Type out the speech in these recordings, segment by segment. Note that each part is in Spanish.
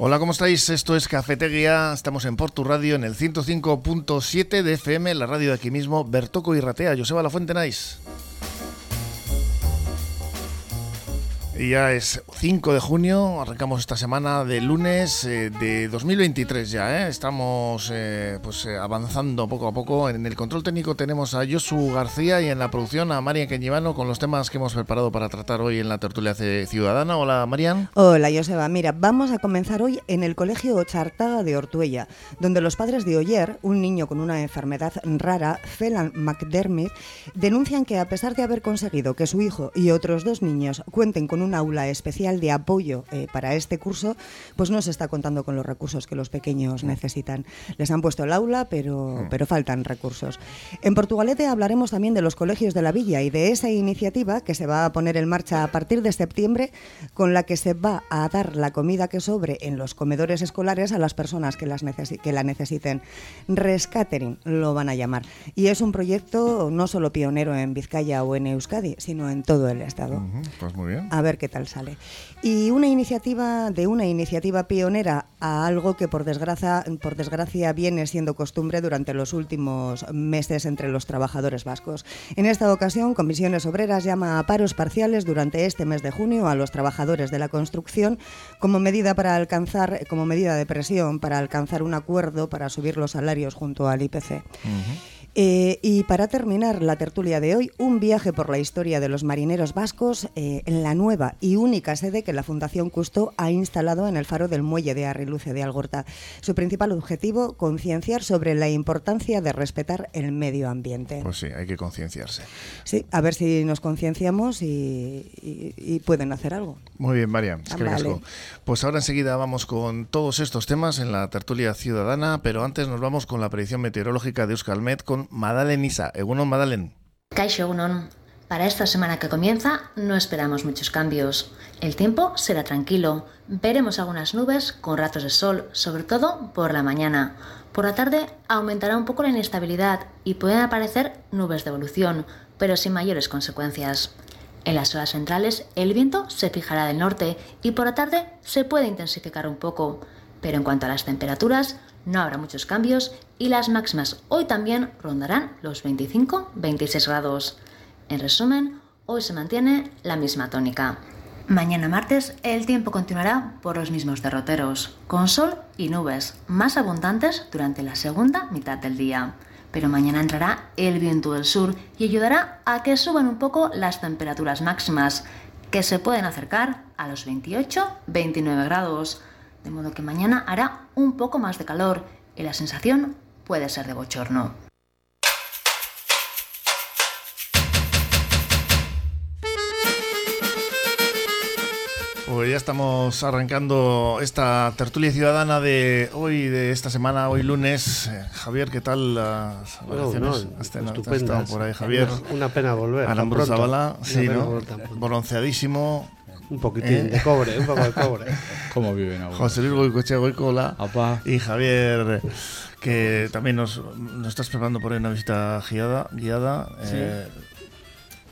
Hola, ¿cómo estáis? Esto es Cafetería. Estamos en Portu Radio en el 105.7 de FM, la radio de aquí mismo. Bertoco y Ratea, Joseba La Fuente Nice. Y ya es 5 de junio, arrancamos esta semana de lunes eh, de 2023 ya, ¿eh? estamos eh, pues eh, avanzando poco a poco. En el control técnico tenemos a Josu García y en la producción a Marian Queñivano con los temas que hemos preparado para tratar hoy en la tertulia ciudadana. Hola Marian. Hola Joseba, mira, vamos a comenzar hoy en el Colegio Ochartaga de Ortuella, donde los padres de Oyer, un niño con una enfermedad rara, Phelan McDermott, denuncian que a pesar de haber conseguido que su hijo y otros dos niños cuenten con un un aula especial de apoyo eh, para este curso, pues no se está contando con los recursos que los pequeños necesitan. Les han puesto el aula, pero, pero faltan recursos. En Portugalete hablaremos también de los colegios de la villa y de esa iniciativa que se va a poner en marcha a partir de septiembre, con la que se va a dar la comida que sobre en los comedores escolares a las personas que, las que la necesiten. Rescatering lo van a llamar. Y es un proyecto no solo pionero en Vizcaya o en Euskadi, sino en todo el Estado. pues muy bien. A ver qué tal sale. Y una iniciativa de una iniciativa pionera a algo que por desgracia, por desgracia viene siendo costumbre durante los últimos meses entre los trabajadores vascos. En esta ocasión, Comisiones Obreras llama a paros parciales durante este mes de junio a los trabajadores de la construcción como medida para alcanzar, como medida de presión para alcanzar un acuerdo para subir los salarios junto al IPC. Eh, y para terminar la tertulia de hoy, un viaje por la historia de los marineros vascos eh, en la nueva y única sede que la Fundación Custo ha instalado en el faro del muelle de Arriluce de Algorta. Su principal objetivo, concienciar sobre la importancia de respetar el medio ambiente. Pues sí, hay que concienciarse. Sí, a ver si nos concienciamos y, pueden hacer algo. Muy bien, María. Pues ahora enseguida vamos con todos estos temas en la tertulia ciudadana, pero antes nos vamos con la predicción meteorológica de Euskalmet con Madalen Isa. Egunon, Madalen. Kaixo, Egunon. Para esta semana que comienza no esperamos muchos cambios. El tiempo será tranquilo. Veremos algunas nubes con ratos de sol, sobre todo por la mañana. Por la tarde aumentará un poco la inestabilidad y pueden aparecer nubes de evolución, pero sin mayores consecuencias. En las horas centrales el viento se fijará del norte y por la tarde se puede intensificar un poco. Pero en cuanto a las temperaturas, no habrá muchos cambios y las máximas hoy también rondarán los 25-26 grados. En resumen, hoy se mantiene la misma tónica. Mañana martes el tiempo continuará por los mismos derroteros, con sol y nubes, más abundantes durante la segunda mitad del día. Pero mañana entrará el viento del sur y ayudará a que suban un poco las temperaturas máximas, que se pueden acercar a los 28-29 grados de modo que mañana hará un poco más de calor y la sensación puede ser de bochorno. Pues ya estamos arrancando esta tertulia ciudadana de hoy, de esta semana, hoy lunes. Eh, Javier, ¿qué tal las vacaciones? No, por ahí, Javier. Una, pena volver. Aramburu Zabala, sí, ¿no? Bronceadísimo, un poquitín de cobre, un poco de cobre. ¿Cómo viven ahora? José Luis Goicoche Goicola y Javier, que también nos, nos, estás preparando por ahí una visita guiada. guiada sí. eh,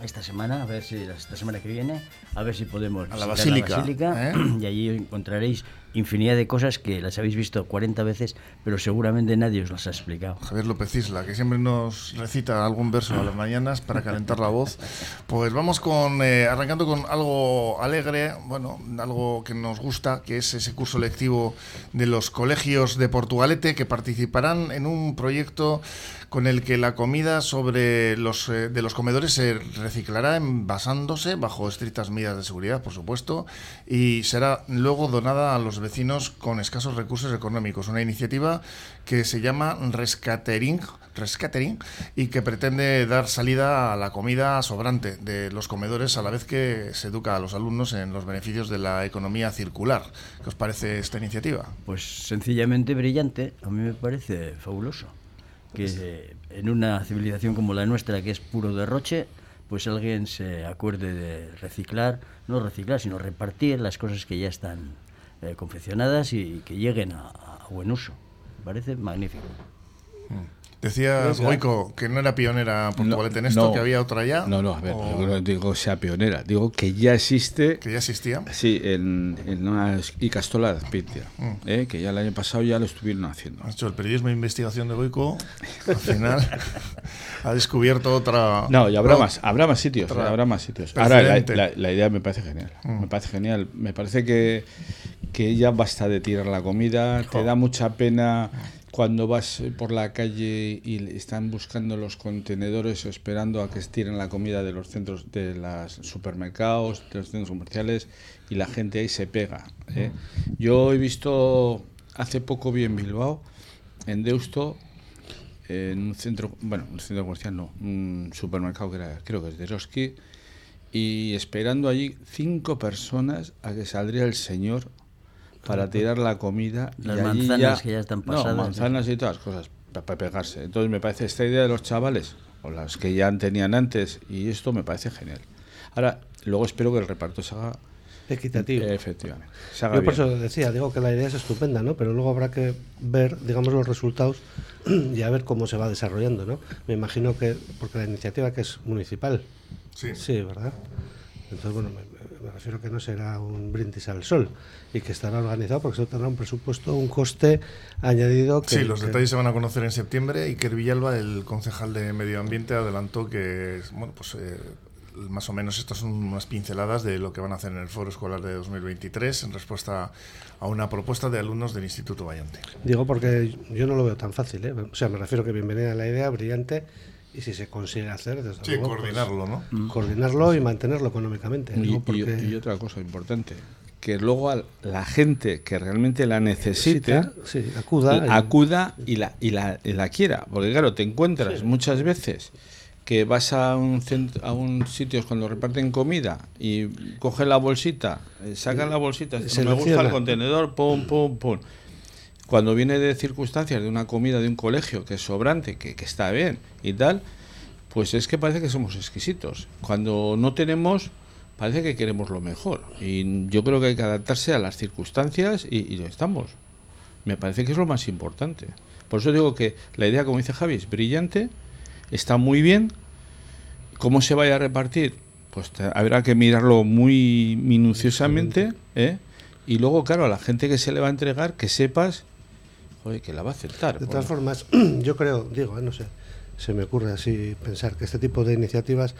esta semana, a ver si esta semana que viene, a ver si podemos a la basílica, la basílica ¿eh? y allí encontraréis infinidad de cosas que las habéis visto 40 veces, pero seguramente nadie os las ha explicado. Javier López Isla, que siempre nos recita algún verso a las mañanas para calentar la voz. Pues vamos con eh, arrancando con algo alegre, bueno, algo que nos gusta, que es ese curso lectivo de los colegios de Portugalete que participarán en un proyecto con el que la comida sobre los eh, de los comedores se reciclará basándose bajo estrictas medidas de seguridad, por supuesto, y será luego donada a los vecinos con escasos recursos económicos. Una iniciativa que se llama Rescatering, Rescatering y que pretende dar salida a la comida sobrante de los comedores a la vez que se educa a los alumnos en los beneficios de la economía circular. ¿Qué os parece esta iniciativa? Pues sencillamente brillante, a mí me parece fabuloso que en una civilización como la nuestra, que es puro derroche, pues alguien se acuerde de reciclar, no reciclar, sino repartir las cosas que ya están eh, confeccionadas y que lleguen a, buen uso. Me parece magnífico. Mm. Decías, Goico, que no era pionera Portugalete en esto, no. que había otra ya. No, no, a ver, o yo no digo sea pionera, digo que ya existe, que ya existía. sí, en, en una Icastola de Azpeitia, Mm. eh, que ya el año pasado ya lo estuvieron haciendo. Has hecho el periodismo de investigación de Goico, al final ha descubierto otra. No, y habrá no, más, habrá más sitios, otra habrá más sitios. Ahora, la, la- la idea me parece genial, Mm. me parece genial. Me parece que, que ya basta de tirar la comida, te da mucha pena cuando vas por la calle y están buscando los contenedores esperando a que tiren la comida de los centros, de los supermercados, de los centros comerciales y la gente ahí se pega. ¿eh? Yo he visto, hace poco vi en Bilbao, en Deusto, en un centro, bueno, un centro comercial no, un supermercado que era, creo que es de Eroski, y esperando allí cinco personas a que saldría el señor para tirar la comida. Las y allí manzanas que ya están No, pasadas, manzanas y todas las cosas, para pegarse. Entonces me parece esta idea de los chavales, o las que ya tenían antes, y esto me parece genial. Ahora, luego espero que el reparto se haga Equitativo. efectivamente. Se haga Yo por bien. eso decía, digo que la idea es estupenda, ¿no? Pero luego habrá que ver, digamos, los resultados y a ver cómo se va desarrollando, ¿no? Me imagino que, porque la iniciativa que es municipal, Sí. sí, ¿verdad? Entonces, bueno, me, me refiero que no será un brindis al sol y que estará organizado porque eso tendrá un presupuesto, un coste añadido. Que, Sí, los que- detalles se van a conocer en septiembre. Iker Villalba, el concejal de Medio Ambiente, adelantó que, bueno, pues eh, más o menos estas son unas pinceladas de lo que van a hacer en el foro escolar de 2023 en respuesta a una propuesta de alumnos del Instituto Bayonte. Digo porque yo no lo veo tan fácil, ¿eh? O sea, me refiero que bienvenida la idea, brillante, y si se consigue hacer, desde Sí, luego, pues, coordinarlo, ¿no? coordinarlo y mantenerlo económicamente. Y, porque otra cosa importante, que luego a la gente que realmente la necesite, sí, acuda. y- acuda y la, y, la, y la quiera. Porque claro, te encuentras muchas veces que vas a un, cent- a un sitio cuando reparten comida y cogen la bolsita, eh, sacan la bolsita, no me gusta el contenedor, pum, pum, pum. Cuando viene de circunstancias de una comida de un colegio que es sobrante, que, que está bien y tal, pues es que parece que somos exquisitos. Cuando no tenemos, parece que queremos lo mejor. Y yo creo que hay que adaptarse a las circunstancias y, y ya estamos. Me parece que es lo más importante. Por eso digo que la idea, como dice Javi, es brillante, está muy bien. ¿Cómo se vaya a repartir? Pues te- habrá que mirarlo muy minuciosamente. ¿eh? Y luego, claro, a la gente que se le va a entregar, que sepas joder, que la va a aceptar. De todas Bueno, formas, yo creo, digo, eh, no sé, se me ocurre así pensar que este tipo de iniciativas,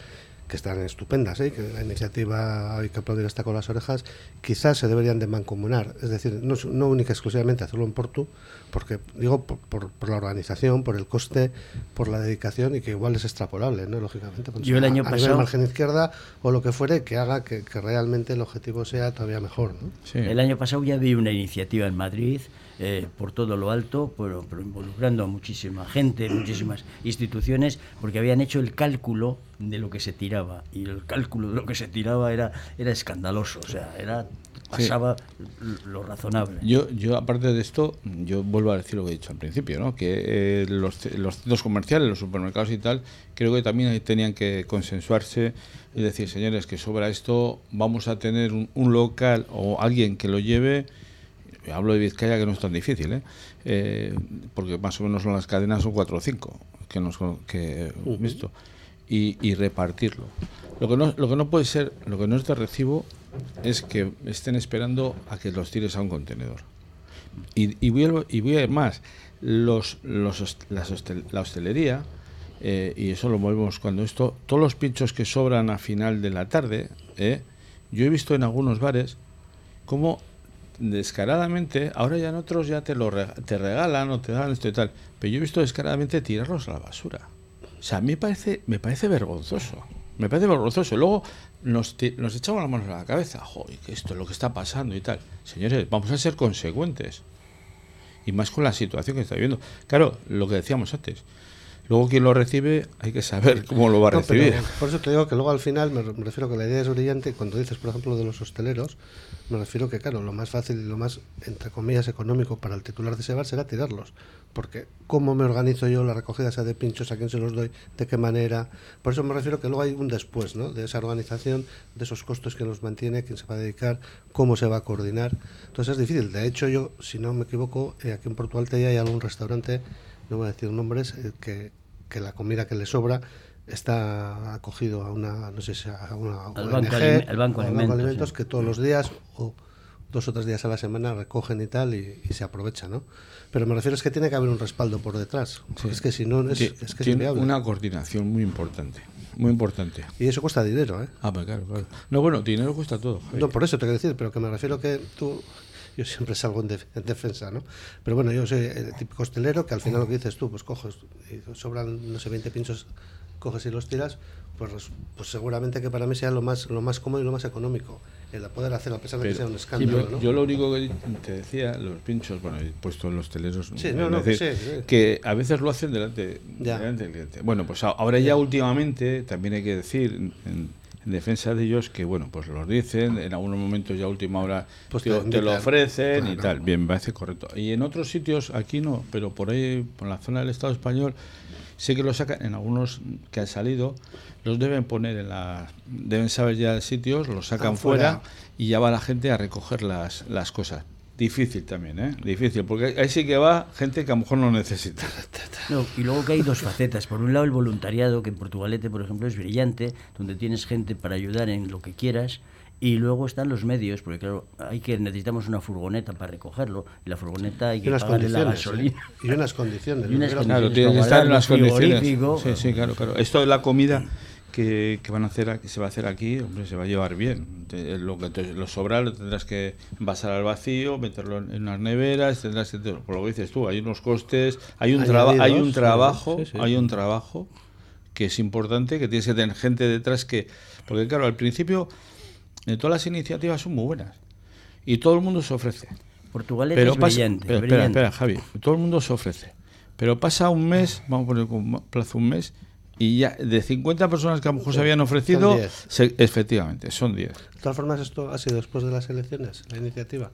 que están estupendas, ¿eh? que la iniciativa hay que aplaudir hasta con las orejas, quizás se deberían de mancomunar, es decir, no, no única y exclusivamente hacerlo en Portu, porque digo por, por- por la organización, por el coste, por la dedicación y que igual es extrapolable, ¿no? Lógicamente, pues, Yo el a- año a nivel pasado- margen izquierda o lo que fuere, que haga que, que realmente el objetivo sea todavía mejor, ¿no? sí. El año pasado ya vi una iniciativa en Madrid, eh, por todo lo alto, pero, pero involucrando a muchísima gente, muchísimas instituciones, porque habían hecho el cálculo de lo que se tiraba. Y el cálculo de lo que se tiraba era, era escandaloso, o sea, era pasaba lo razonable. Yo, yo, aparte de esto, yo vuelvo a decir lo que he dicho al principio, ¿no? que eh, los, los centros comerciales, los supermercados y tal, creo que también ahí tenían que consensuarse y decir, señores, que sobra esto, vamos a tener un, un local o alguien que lo lleve. Hablo de Vizcaya, que no es tan difícil, ¿eh? Eh, porque más o menos son las cadenas son cuatro o cinco que nos que y, y repartirlo. Lo que no lo que no puede ser, lo que no es de recibo es que estén esperando a que los tires a un contenedor. Y, y voy, a, y voy a ir más. Los, los, las la hostelería, eh, y eso lo movemos cuando esto, todos los pinchos que sobran a final de la tarde, eh, yo he visto en algunos bares como descaradamente, ahora ya en otros ya te lo te regalan o te dan esto y tal, pero yo he visto descaradamente tirarlos a la basura. O sea, a mí me parece, me parece vergonzoso. Me parece vergonzoso. Luego nos, nos echamos las manos a la cabeza. Joder, esto es lo que está pasando y tal. Señores, vamos a ser consecuentes. Y más con la situación que está viviendo. Claro, lo que decíamos antes. Luego quien lo recibe hay que saber cómo lo va a No, pero recibir. por eso te digo que luego al final me, re- me refiero que la idea es brillante. Cuando dices, por ejemplo, de los hosteleros, me refiero que, claro, lo más fácil y lo más, entre comillas, económico para el titular de ese bar será tirarlos. Porque, ¿cómo me organizo yo la recogida esa de pinchos? ¿A quién se los doy? ¿De qué manera? Por eso me refiero que luego hay un después, ¿no? De esa organización, de esos costos que nos mantiene, quién se va a dedicar, cómo se va a coordinar. Entonces es difícil. De hecho, yo, si no me equivoco, eh, aquí en Portugal hay algún restaurante no voy a decir nombres, eh, que, que la comida que le sobra está acogido a una, no sé si a una Al ONG, Banco al Banco al Alimentos, sí. que todos los días o dos o tres días a la semana recogen y tal y, y se aprovecha, ¿no? Pero me refiero es que tiene que haber un respaldo por detrás, es que si no es, es que es tiene inviable. una coordinación muy importante, muy importante. Y eso cuesta dinero, ¿eh? Ah, pues claro, claro. No, bueno, dinero cuesta todo. No, por eso te quiero decir, pero que me refiero que tú, yo siempre salgo en, def- en defensa, ¿no? Pero bueno, yo soy el típico hostelero que al final lo que dices tú, pues coges, y sobran, no sé, 20 pinchos, coges y los tiras, pues, pues seguramente que para mí sea lo más, lo más cómodo y lo más económico, el poder hacer, a pesar de que sea un yo, escándalo, ¿no? yo lo único que te decía, los pinchos, bueno, he puesto en los teleros, Sí, no, no, decir, sí, sí. que a veces lo hacen delante, Ya. delante del cliente. Bueno, pues ahora ya últimamente, también hay que decir, en, en defensa de ellos, que bueno, pues los dicen, en algunos momentos ya a última hora Pues te, te lo ofrecen y tal, bien, me parece correcto. Y en otros sitios, aquí no, pero por ahí, por la zona del Estado español, sé que lo sacan, en algunos que han salido, los deben poner en la, deben saber ya sitios, los sacan fuera, fuera. y ya va la gente a recoger las, las cosas. Difícil también, ¿eh? Difícil, porque ahí sí que va gente que a lo mejor no necesita. No, y luego que hay dos facetas. Por un lado, el voluntariado, que en Portugalete, por ejemplo, es brillante, donde tienes gente para ayudar en lo que quieras. Y luego están los medios, porque claro, hay que necesitamos una furgoneta para recogerlo. Y la furgoneta hay Y que unas pagarle la condiciones. ¿eh? gasolina. Y unas condiciones. Y unas ¿no? Claro, condiciones tiene que estar en las condiciones. Sí, sí, claro, claro. Esto de la comida que, que van a hacer aquí, se va a hacer aquí, hombre, se va a llevar bien. Te- Lo que te- lo sobra lo tendrás que envasar al vacío, meterlo en, en unas neveras, tendrás que por lo que dices tú, hay unos costes, hay un traba- hay un trabajo, sí, sí. hay un trabajo que es importante, que tienes que tener gente detrás que porque claro, al principio eh, todas las iniciativas son muy buenas y todo el mundo se ofrece. Portugalete Pero es pasa, brillante. pero espera, brillante. espera, Javi. Todo el mundo se ofrece. Pero pasa un mes, vamos a poner como plazo un mes, y ya de 50 personas que a lo mejor se habían ofrecido, Son 10. se- efectivamente, son 10. De todas formas, esto ha sido después de las elecciones, la iniciativa.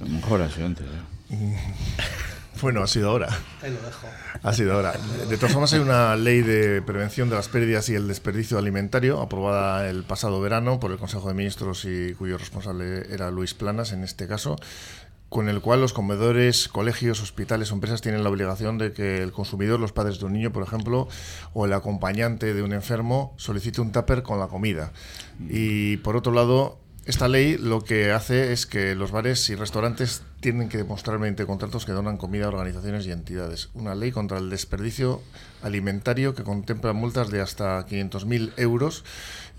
A lo mejor ha sido antes. ¿eh? Bueno, ha sido ahora. Ahí lo dejo. Ha sido ahora. De todas formas, hay una ley de prevención de las pérdidas y el desperdicio alimentario aprobada el pasado verano por el Consejo de Ministros y cuyo responsable era Luis Planas en este caso, con el cual los comedores, colegios, hospitales o empresas tienen la obligación de que el consumidor, los padres de un niño, por ejemplo, o el acompañante de un enfermo solicite un tupper con la comida. Y por otro lado, esta ley lo que hace es que los bares y restaurantes tienen que demostrar mediante contratos que donan comida a organizaciones y entidades. Una ley contra el desperdicio alimentario que contempla multas de hasta 500.000 euros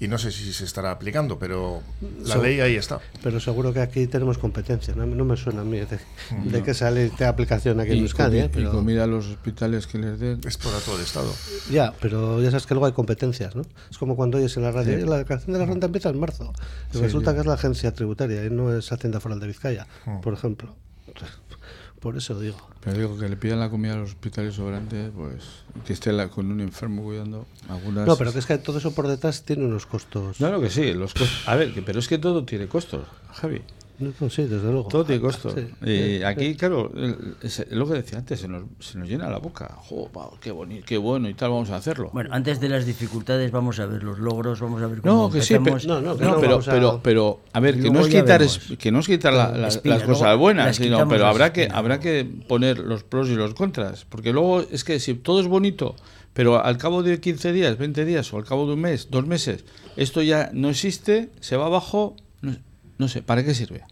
y no sé si se estará aplicando, pero la So- ley ahí está. Pero seguro que aquí tenemos competencia. No, no me suena a mí de, de que sale de aplicación aquí en Y, Euskadi. comi- ¿eh? y Pero- comida a los hospitales que les den. Es para todo el Estado. Ya, pero ya sabes que luego hay competencias, ¿no? Es como cuando oyes en la radio, "Oye, la declaración de la renta empieza en marzo. Y Sí, resulta sí. que es la agencia tributaria y no es Hacienda Foral de Vizcaya, por ejemplo. Por eso digo. Pero digo que le pidan la comida a los hospitales sobrantes, pues que esté la- con un enfermo cuidando algunas. No, pero que es que todo eso por detrás tiene unos costos. Claro que sí, los costos. A ver, que, pero es que todo tiene costos, Javi. No, no, sí, desde luego. Todo tiene costo. Sí, y aquí, claro, es lo que decía antes, se nos, se nos llena la boca. Jo, qué bonito, qué bueno y tal, vamos a hacerlo. Bueno, antes de las dificultades vamos a ver los logros, vamos a ver cómo no, que sí, pero. No, no, que no, no pero, a- pero, pero, a ver, que no es quitar, es- que no es quitar la- la- Espina, las cosas luego buenas, las sino, pero habrá que, espinas. habrá que poner los pros y los contras. Porque luego es que si todo es bonito, pero al cabo de 15 días, 20 días o al cabo de un mes, dos meses, esto ya no existe, se va abajo, no, sé, ¿para qué sirve?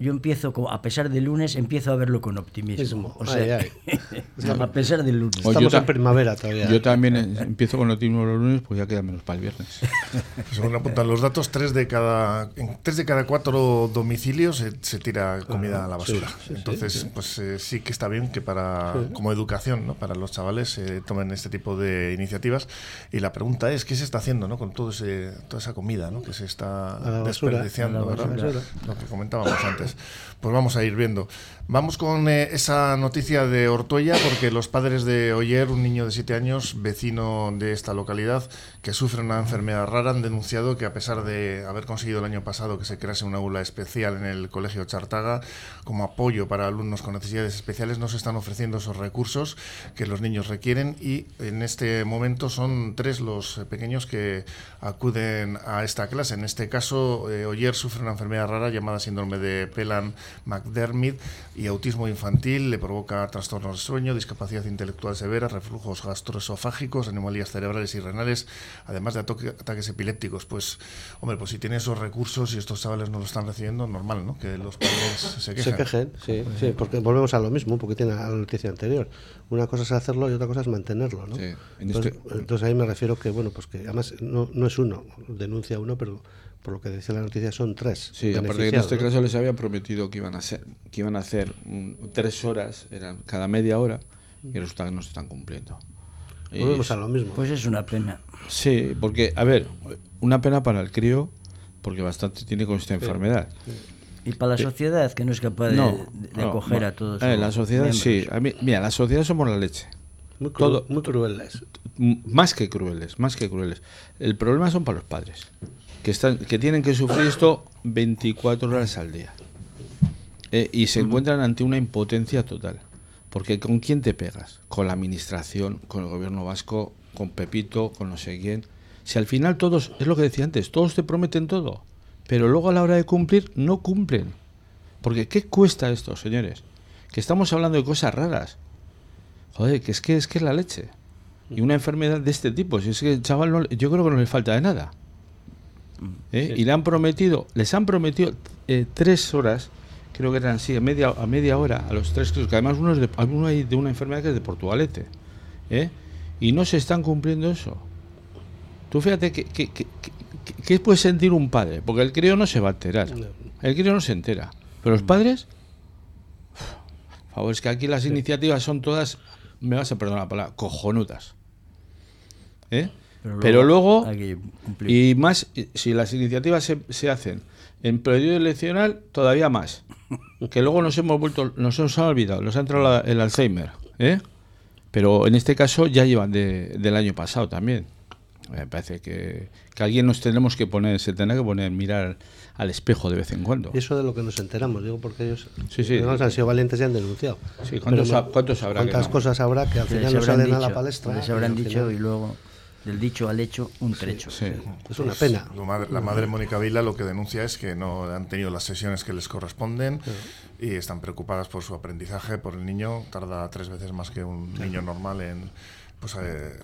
Yo empiezo, a pesar del lunes, empiezo a verlo con optimismo. Mismo. O sea, Ay, a pesar del lunes. Estamos yo en primavera todavía. Yo también eh, empiezo con lo mismo los lunes, pues ya queda menos para el viernes. Según apuntan los datos, tres de cada, en tres de cada cuatro domicilios se, se tira comida a la basura. sí, sí, Entonces, sí. pues eh, sí que está bien que para como educación, ¿no? para los chavales se tomen este tipo de iniciativas. Y la pregunta es, ¿qué se está haciendo ¿no? con todo ese, toda esa comida ¿no? que se está A la basura, desperdiciando? a la ¿verdad? basura. Lo que comentábamos antes. Pues vamos a ir viendo. Vamos con eh, esa noticia de Ortuella, porque los padres de Oyer, un niño de 7 años, vecino de esta localidad, que sufre una enfermedad rara, han denunciado que a pesar de haber conseguido el año pasado que se crease una aula especial en el Colegio Chartaga como apoyo para alumnos con necesidades especiales, no se están ofreciendo esos recursos que los niños requieren y en este momento son tres los eh, pequeños que acuden a esta clase. En este caso, eh, Oyer sufre una enfermedad rara llamada síndrome de de Pelan McDermid y autismo infantil, le provoca trastornos de sueño, discapacidad intelectual severa, reflujos gastroesofágicos, anomalías cerebrales y renales, además de ataques epilépticos. Pues, hombre, pues si tiene esos recursos y estos chavales no lo están recibiendo, normal, ¿no? Que los padres se quejen. Se quejen, sí, sí, porque volvemos a lo mismo, porque tiene a la noticia anterior. Una cosa es hacerlo y otra cosa es mantenerlo, ¿no? Sí, en entonces, este- entonces ahí me refiero que, bueno, pues que además no, no es uno, denuncia uno, pero por lo que decía la noticia son tres. Sí, aparte que en este caso les habían prometido que iban a hacer, que iban a hacer mm, tres horas, eran cada media hora, y resulta que no se están cumpliendo. Y- Volvemos a lo mismo. Pues es una pena. Sí, porque, a ver, una pena para el crío, porque bastante tiene con esta enfermedad. Y para la sociedad que no es capaz de, no, de- de no, acoger no. a todos. Eh, la sociedad miembros. sí. A mí- mira, la sociedad somos la leche. muy, cru- todo- muy crueles. Más que crueles, más que crueles. El problema son para los padres, que, están, que tienen que sufrir esto 24 horas al día. Eh, y se encuentran ante una impotencia total. Porque ¿con quién te pegas? Con la administración, con el gobierno vasco, con Pepito, con no sé quién. Si al final todos, es lo que decía antes, todos te prometen todo, pero luego a la hora de cumplir no cumplen. Porque ¿qué cuesta esto, señores? Que estamos hablando de cosas raras. Joder, que es que es que es la leche. Y una enfermedad de este tipo, si es que el chaval no- yo creo que no le falta de nada. ¿Eh? Y le han prometido, les han prometido eh, tres horas, creo que eran así, a media, a media hora, a los tres, que además uno, es de, uno hay de una enfermedad que es de Portugalete. ¿eh? Y no se están cumpliendo eso. Tú fíjate que, que, que- que- puede sentir un padre, porque el crío no se va a enterar. El crío no se entera. Pero los padres, por favor, es que aquí las iniciativas son todas, me vas a perdonar la palabra, cojonudas. ¿Eh? Pero luego, que cumplir. y más, eh, si las iniciativas se, se hacen en periodo eleccional, todavía más. Que luego nos hemos vuelto, nos hemos olvidado, nos ha entrado la- el Alzheimer. ¿eh? Pero en este caso ya llevan de- del año pasado también. Me parece que, que alguien nos tenemos que poner, se tendrá que poner, mirar al espejo de vez en cuando. Y eso de lo que nos enteramos, digo, porque ellos Sí, sí. además han sido valientes y han denunciado. Sí, ¿cuántos Pero cuántos habrá que ¿Cuántas no? cosas habrá que al Que final no habrán salen a la palestra? Les habrán y al dicho final- y luego del dicho al hecho un trecho. Sí. Es una pena. Madre- la madre Mónica Vila lo que denuncia es que no han tenido las sesiones que les corresponden y están preocupadas por su aprendizaje, por el niño. Tarda tres veces más que un niño normal en pues, eh,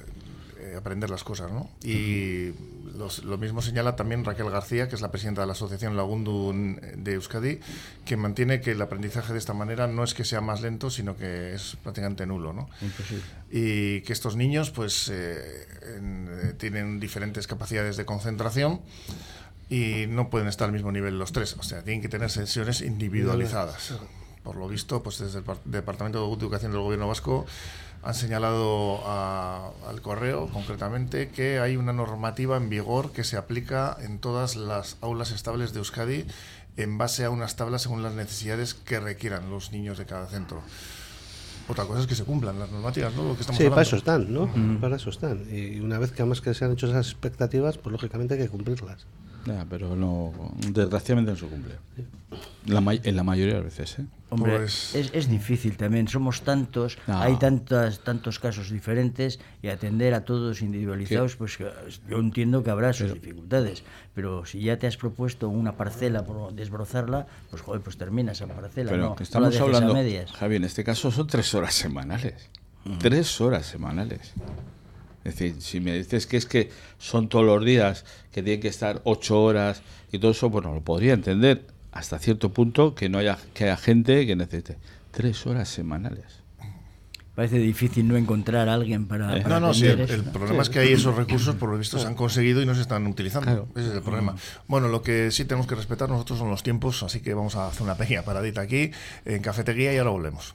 eh, aprender las cosas. ¿no? Y los- lo mismo señala también Raquel García, que es la presidenta de la Asociación Lagundu de Euskadi, que mantiene que el aprendizaje de esta manera no es que sea más lento, sino que es prácticamente nulo. ¿no? Imposible. y que estos niños pues eh, en- eh, tienen diferentes capacidades de concentración y no pueden estar al mismo nivel los tres, o sea, tienen que tener sesiones individualizadas. Por lo visto, pues desde el Par- Departamento de Educación del Gobierno Vasco han señalado a- al correo concretamente que hay una normativa en vigor que se aplica en todas las aulas estables de Euskadi en base a unas tablas según las necesidades que requieran los niños de cada centro. Otra cosa es que se cumplan las normativas, ¿no? Lo que estamos Sí, para eso están, ¿no? Para eso están. Y una vez que además que se han hecho esas expectativas, pues lógicamente hay que cumplirlas. Ya, pero no, desgraciadamente no se cumple. La en la mayoría de las veces, ¿eh? Hombre, Pues- es, es difícil también, somos tantos, No. hay tantas, tantos casos diferentes y atender a todos individualizados, pues que yo entiendo que habrá sus dificultades, pero si ya te has propuesto una parcela por desbrozarla, pues joder, pues termina esa parcela, Pero no, que no la estamos hablando, a medias. Javi, en este caso son tres horas semanales. Tres horas semanales. Es decir, si me dices que es que son todos los días, que tienen que estar ocho horas y todo eso, bueno, lo podría entender hasta cierto punto que no haya, que haya gente que necesite tres horas semanales. Parece difícil no encontrar a alguien para, Eh. para No, no, sí, el, problema es que hay esos recursos, por lo visto, se han conseguido y no se están utilizando. Claro. Ese es el problema. Bueno, lo que sí tenemos que respetar nosotros son los tiempos, así que vamos a hacer una pequeña paradita aquí en cafetería y ahora volvemos.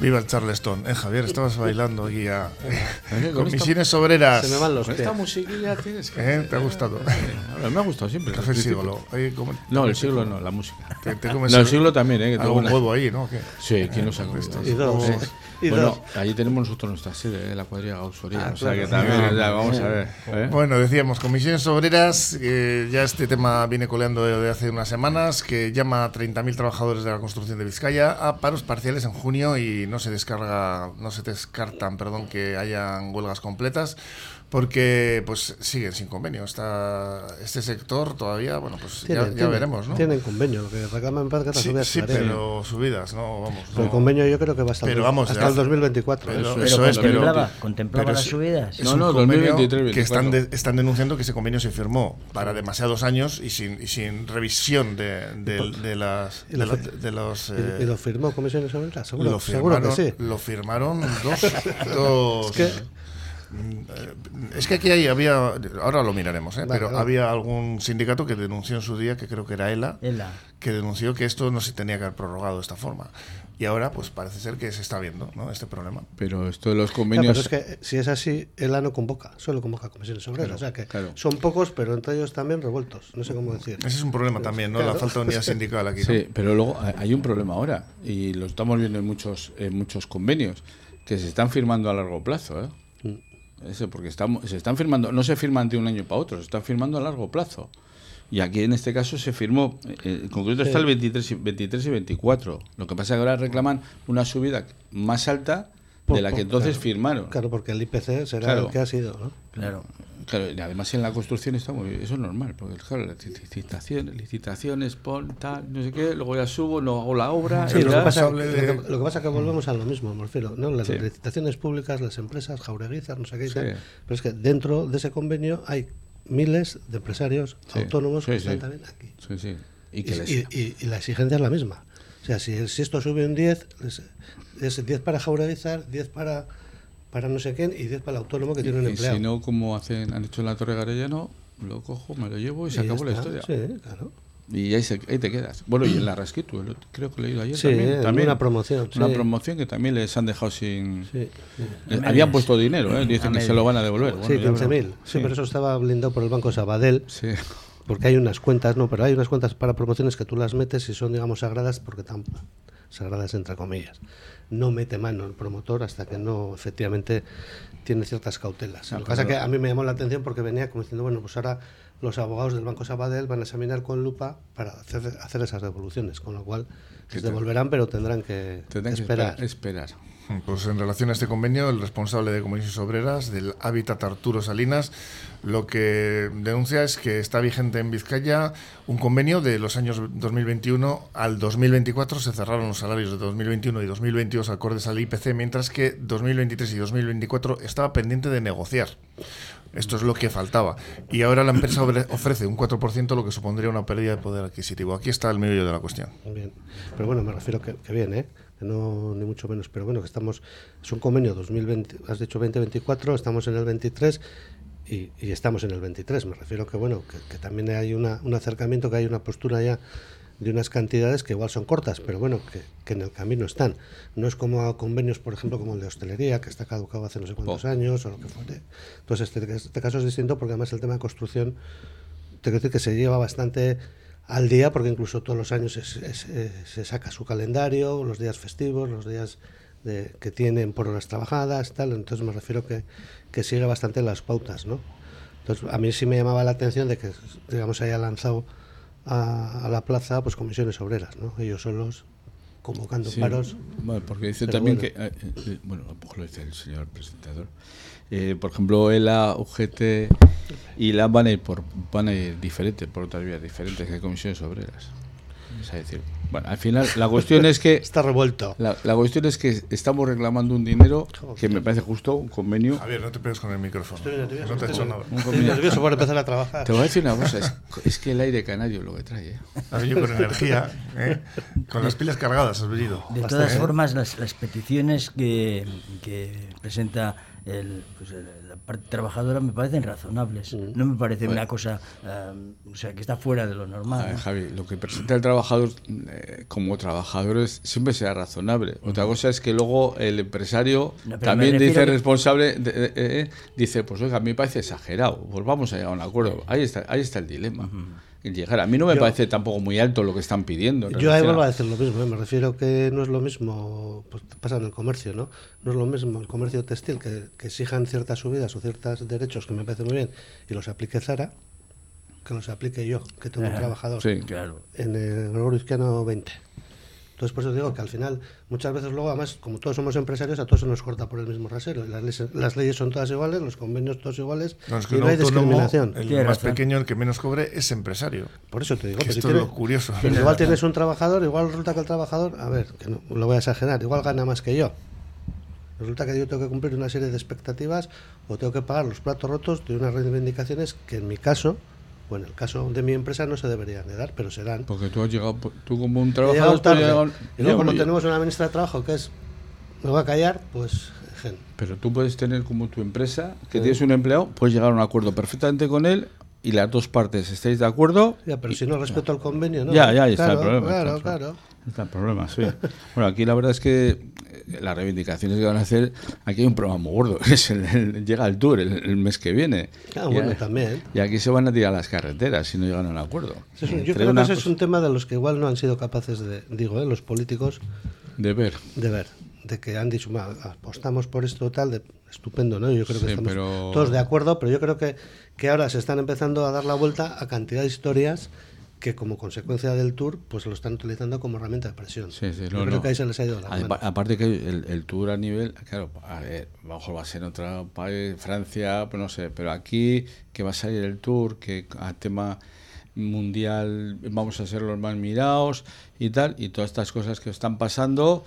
Viva el Charleston. Eh, Javier, estabas bailando aquí a con con esta- misiones obreras. Se me van los Con pies. esta musiquilla tienes que. ¿Eh? ¿Te ha gustado? Eh, me ha gustado siempre. Café Este tipo. siglo. Oye, ¿cómo- No, el siglo no, la música. Te, te comes No, el siglo también, ¿eh? Que tengo algún una- huevo ahí, ¿no? ¿Qué? Sí, ¿quién lo sacó? Estos Y dos. Y bueno, dos. allí tenemos nosotros nuestra sede, ¿eh? la cuadrilla Gausoría. Ah, o sea claro. que también, sea, vamos a ver. ¿eh? Bueno, decíamos, comisiones obreras, eh, ya este tema viene coleando de, de hace unas semanas, que llama a 30.000 trabajadores de la construcción de Vizcaya a paros parciales en junio y no se descarga, no se descartan, perdón, que hayan huelgas completas, porque pues siguen sin convenio. Está este sector todavía, bueno, pues ya, Tienen- ya tienen- veremos, ¿no? Tienen convenio, lo que reclaman en paz que las Sí, subidas sí, pero subidas, no, vamos. El no. convenio yo creo que va hasta, el, Pero vamos, hasta ya- el 2024. pero- eso. Pero Eso es, pero- contemplaba, pero las subidas. Es No, no, convenio 2023, que están, 24. de- están denunciando que ese convenio se firmó para demasiados años y sin, y sin revisión de, de- de las Y de, la- de los ¿Y, eh, y lo firmó Comisiones Obreras? Seguro, lo seguro firmaron, que sí. lo firmaron dos, dos Es que- eh, es que aquí hay- había ahora lo miraremos ¿eh? Vale, pero vale. había algún sindicato que denunció en su día que creo que era ELA Ela. que denunció que esto no se tenía que haber prorrogado de esta forma y ahora pues parece ser que se está viendo ¿no? este problema Pero esto de los Claro, convenios. pero es que eh, si es así, ELA no convoca, solo convoca comisiones obreras. o sea que claro. son pocos, pero entre ellos también revueltos. No sé cómo decir. ese es un problema también no la Claro. falta de unidad sindical aquí ¿no? Sí, pero luego hay- hay un problema ahora y lo estamos viendo en muchos en muchos convenios que se están firmando a largo plazo, ¿eh? Ese, porque estamos, se están firmando, no se firman de un año para otro, se están firmando a largo plazo. Y aquí en este caso se firmó, eh, en concreto está el 23 y, 23 y 24. Lo que pasa es que ahora reclaman una subida más alta de Por- la que entonces claro. firmaron. Claro, porque el IPC será Claro. el que ha sido, ¿no? Claro. Claro, y además en la construcción está muy bien, eso es normal, porque claro, las licitaciones, licitaciones, pon tal, no sé qué, luego ya subo, no hago la obra, Sí, y lo, que pasa, responsable lo de- que- lo que pasa es que volvemos a lo mismo, me refiero, ¿no? Las Sí. licitaciones públicas, las empresas, jaureguizas, no sé qué Sí. tal. Pero es que dentro de ese convenio hay miles de empresarios Sí, autónomos sí, que sí. están también aquí. Sí, sí. Y Y, que les- y- y- y la exigencia es la misma. O sea, si, si esto sube un 10, es, es 10 para jaureguizar, 10 para, para no sé quién y 10 para el autónomo que tiene un y empleado. si no, como hacen, han hecho en la Torre Garellano, lo cojo, me lo llevo y se Y acabó la historia. Sí, claro. Y ahí, se- ahí te quedas. Bueno, y en la Rasquitu, creo que lo he leído ayer Sí, también. en también una promoción, Una sí. promoción que también les han dejado sin... Sí, sí. Eh, Habían puesto dinero, ¿eh? dicen A que se lo van a devolver. Bueno, Sí, ya 15.000. veremos. Sí, pero eso estaba blindado por el Banco Sabadell, Sí. porque hay unas cuentas, no, pero hay unas cuentas para promociones que tú las metes y son, digamos, sagradas, porque están sagradas entre comillas. No mete mano el promotor hasta que no, efectivamente, tiene ciertas cautelas. Ah, Lo que pasa es que a mí me llamó la atención porque venía como diciendo, bueno, pues ahora los abogados del Banco Sabadell van a examinar con lupa para hacer, hacer esas devoluciones, con lo cual les te- devolverán, pero tendrán que Tendrán que esperar. esperar. Pues en relación a este convenio, el responsable de Comisiones Obreras del Hábitat Arturo Salinas lo que denuncia es que está vigente en Vizcaya un convenio de los años 2021 al 2024. Se cerraron los salarios de 2021 y 2022 acordes al IPC, mientras que 2023 y 2024 estaba pendiente de negociar. Esto es lo que faltaba. Y ahora la empresa ofrece un 4%, lo que supondría una pérdida de poder adquisitivo. Aquí está el medio de la cuestión. Bien. Pero bueno, me refiero que, que bien, ¿eh? No, ni mucho menos. Pero bueno, que estamos. Es un convenio 2020, has dicho 2024, estamos en el 23 y, y estamos en el 23. Me refiero que, bueno, que, que también hay una, un acercamiento, que hay una postura ya de unas cantidades que igual son cortas, pero bueno, que, que en el camino están. No es como a convenios, por ejemplo, como el de hostelería, que está caducado hace no sé cuántos Oh. años o lo que fuere. Entonces, este, este caso es distinto porque además el tema de construcción te quiero decir que se lleva bastante al día, porque incluso todos los años es- es- eh, se saca su calendario, los días festivos, los días de- que tienen por horas trabajadas, tal. Entonces me refiero que, que sigue bastante las pautas, ¿no? Entonces a mí sí me llamaba la atención de que, digamos, haya lanzado a, a la plaza pues comisiones obreras, ¿no? Ellos solos convocando Sí, paros. bueno, porque dice Pero también bueno. que, eh, eh, bueno, a lo dice el señor presentador. Eh, por ejemplo, ELA, UGT y la van a ir por van a ir diferente, por otras vías diferentes que comisiones obreras. Es decir, Bueno, al final la cuestión es que Está revuelto. la, la cuestión es que estamos reclamando un dinero que me parece justo, un convenio. Javier, no te pegues con el micrófono. Estoy nervioso, no te he hecho nada. Un Estoy convenio. nervioso por empezar a trabajar. Te voy a decir una cosa, es, es que el aire canario es lo que trae. ¿eh? Has venido con energía, ¿eh? con las pilas cargadas has venido. De todas formas, las, las peticiones que, que presenta el, pues, el- parte trabajadora me parecen razonables. No me parece una cosa ah, o sea, que está fuera de lo normal. ver, ¿no? Javi, lo que presenta el trabajador eh, como trabajador es, siempre será razonable. Otra cosa es que luego el empresario No, también dice que- responsable, de- de- eh, dice, pues oiga, a mí me parece exagerado, pues vamos a llegar a un acuerdo. Ahí está, ahí está el dilema. Llegar. A mí no me Yo- parece tampoco muy alto lo que están pidiendo. en Yo ahí vuelvo a- decir lo mismo, ¿eh? me refiero que no es lo mismo, pues pasa en el comercio, ¿no? No es lo mismo el comercio textil que, que exijan ciertas subidas o ciertos derechos que me parece muy bien y los aplique Zara, que los aplique yo, que tengo un trabajador Sí. Claro. en el Gregorio Izquiano 20. Entonces, por eso digo que al final, muchas veces luego, además, como todos somos empresarios, a todos se nos corta por el mismo rasero. Las leyes, las leyes son todas iguales, los convenios todos iguales, No, es que y no hay autónomo, discriminación. el más razón. pequeño, el que menos cobre, es empresario. Por eso te digo, Que pero si es tiene- lo curioso. pero igual tienes un trabajador, igual resulta que el trabajador, a ver, que no lo voy a exagerar, igual gana más que yo. Resulta que yo tengo que cumplir una serie de expectativas o tengo que pagar los platos rotos de unas reivindicaciones que en mi caso, o en el caso de mi empresa, no se deberían de dar, pero serán. Porque tú has llegado, tú como un trabajador... tarde. llegado- y luego, como Ya, tenemos una ministra de Trabajo que es. Me voy a callar, pues. gen. Pero tú puedes tener como tu empresa, que tienes un empleado, puedes llegar a un acuerdo perfectamente con él y las dos partes estáis de acuerdo. Ya, pero si no respeto el convenio, ¿no? Ya, ya, ahí está el problema. Claro, está, el claro. Está el problema, sí. Bueno, aquí la verdad es que las reivindicaciones que van a hacer, aquí hay un problema muy gordo. Es el- el- llega el tour el, el mes que viene. Ah, Y bueno, a- también. Y aquí se van a tirar las carreteras si no llegan a un acuerdo. Eso es un- yo creo que ese es un tema de los que igual no han sido capaces de, digo, ¿eh? los políticos, De ver. de ver, de que han dicho, "Va, apostamos por esto tal, de, estupendo, ¿no? Yo creo que Sí, estamos pero- todos de acuerdo, pero yo creo que, que ahora se están empezando a dar la vuelta a cantidad de historias que como consecuencia del tour, pues lo están utilizando como herramienta de presión. Sí, sí, no, creo no. que ahí se les ha ido manos. Aparte que el, el tour a nivel, claro, a ver, mejor va a ser en otro país, Francia, pues no sé, pero aquí que va a salir el tour, que a tema mundial vamos a ser los más mirados y tal, y todas estas cosas que están pasando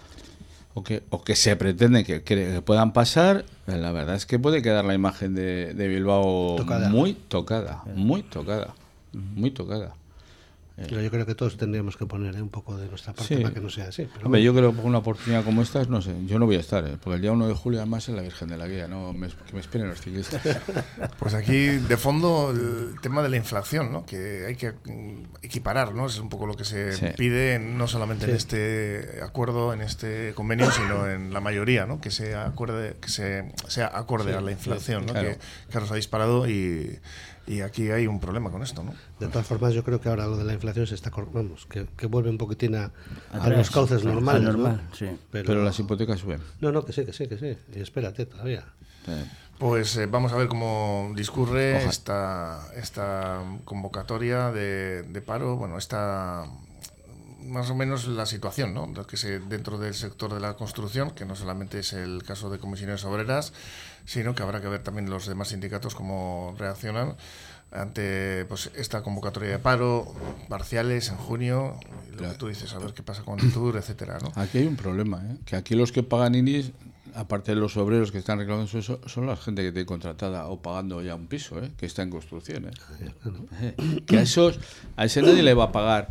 o que, o que se pretende que, que puedan pasar, eh, la verdad es que puede quedar la imagen de, de Bilbao Tocada. muy tocada, muy tocada, muy tocada. Pero yo creo que todos tendríamos que poner ¿eh? un poco de nuestra parte Sí. para que no sea así. Pero Hombre, bueno. yo creo que por una oportunidad como esta, no sé, yo no voy a estar, ¿eh? porque el día 1 de julio además es la Virgen de la Guía, no me, que me esperen los ciclistas. Pues aquí, de fondo, el tema de la inflación, ¿no? que hay que equiparar, ¿no? es un poco lo que se Sí. pide, no solamente en Sí. este acuerdo, en este convenio, sino en la mayoría, ¿no? que se acuerde, que se, sea acorde a la inflación, ¿no? claro. que Carlos ha disparado y, y aquí hay un problema con esto. ¿no? De todas formas, yo creo que ahora lo de la inflación se está, vamos, que, que vuelve un poquitín a, a los cauces Al normales. ¿no? sí. Pero, Pero las hipotecas suben. No, no, que sí, que sí, que sí. Y espérate todavía. Pues eh, vamos a ver cómo discurre Ojalá. esta, esta convocatoria de, de paro, bueno, esta más o menos la situación, ¿no? Que se, dentro del sector de la construcción, que no solamente es el caso de comisiones obreras, sino que habrá que ver también los demás sindicatos cómo reaccionan ante pues esta convocatoria de paro, parciales en junio, y lo Claro. que tú dices, a ver qué pasa con el tour, etcétera, ¿no? Aquí hay un problema, ¿eh? que aquí los que pagan INIS, aparte de los obreros que están reclamando eso, son la gente que tiene contratada o pagando ya un piso, ¿eh? que está en construcción. ¿eh? Eh, Que a esos, a ese nadie le va a pagar